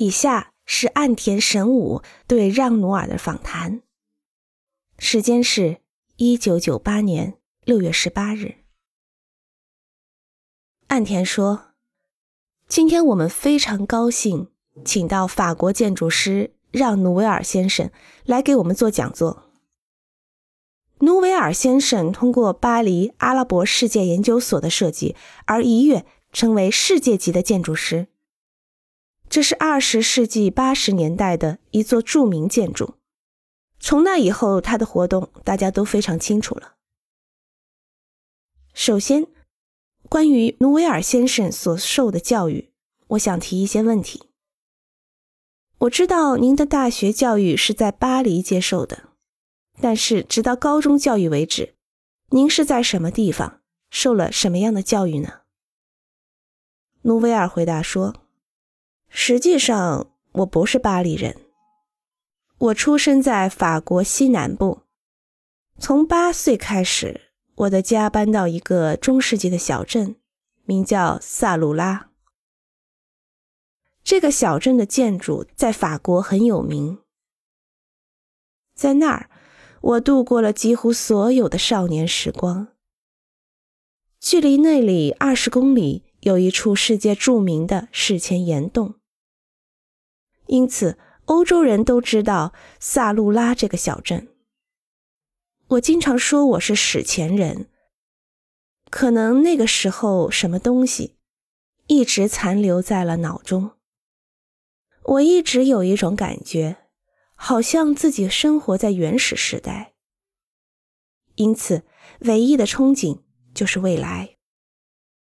以下是岸田神武对让努尔的访谈，时间是一九九八年六月十八日。岸田说：“今天我们非常高兴，请到法国建筑师让努维尔先生来给我们做讲座。努维尔先生通过巴黎阿拉伯世界研究所的设计而一跃成为世界级的建筑师。”这是二十世纪八十年代的一座著名建筑。从那以后，他的活动大家都非常清楚了。首先，关于努维尔先生所受的教育，我想提一些问题。我知道您的大学教育是在巴黎接受的，但是直到高中教育为止，您是在什么地方受了什么样的教育呢？努维尔回答说。实际上，我不是巴黎人。我出生在法国西南部。从八岁开始，我的家搬到一个中世纪的小镇，名叫萨鲁拉。这个小镇的建筑在法国很有名。在那儿，我度过了几乎所有的少年时光。距离那里二十公里，有一处世界著名的史前岩洞。因此，欧洲人都知道萨路拉这个小镇。我经常说我是史前人，可能那个时候什么东西一直残留在了脑中。我一直有一种感觉，好像自己生活在原始时代。因此，唯一的憧憬就是未来。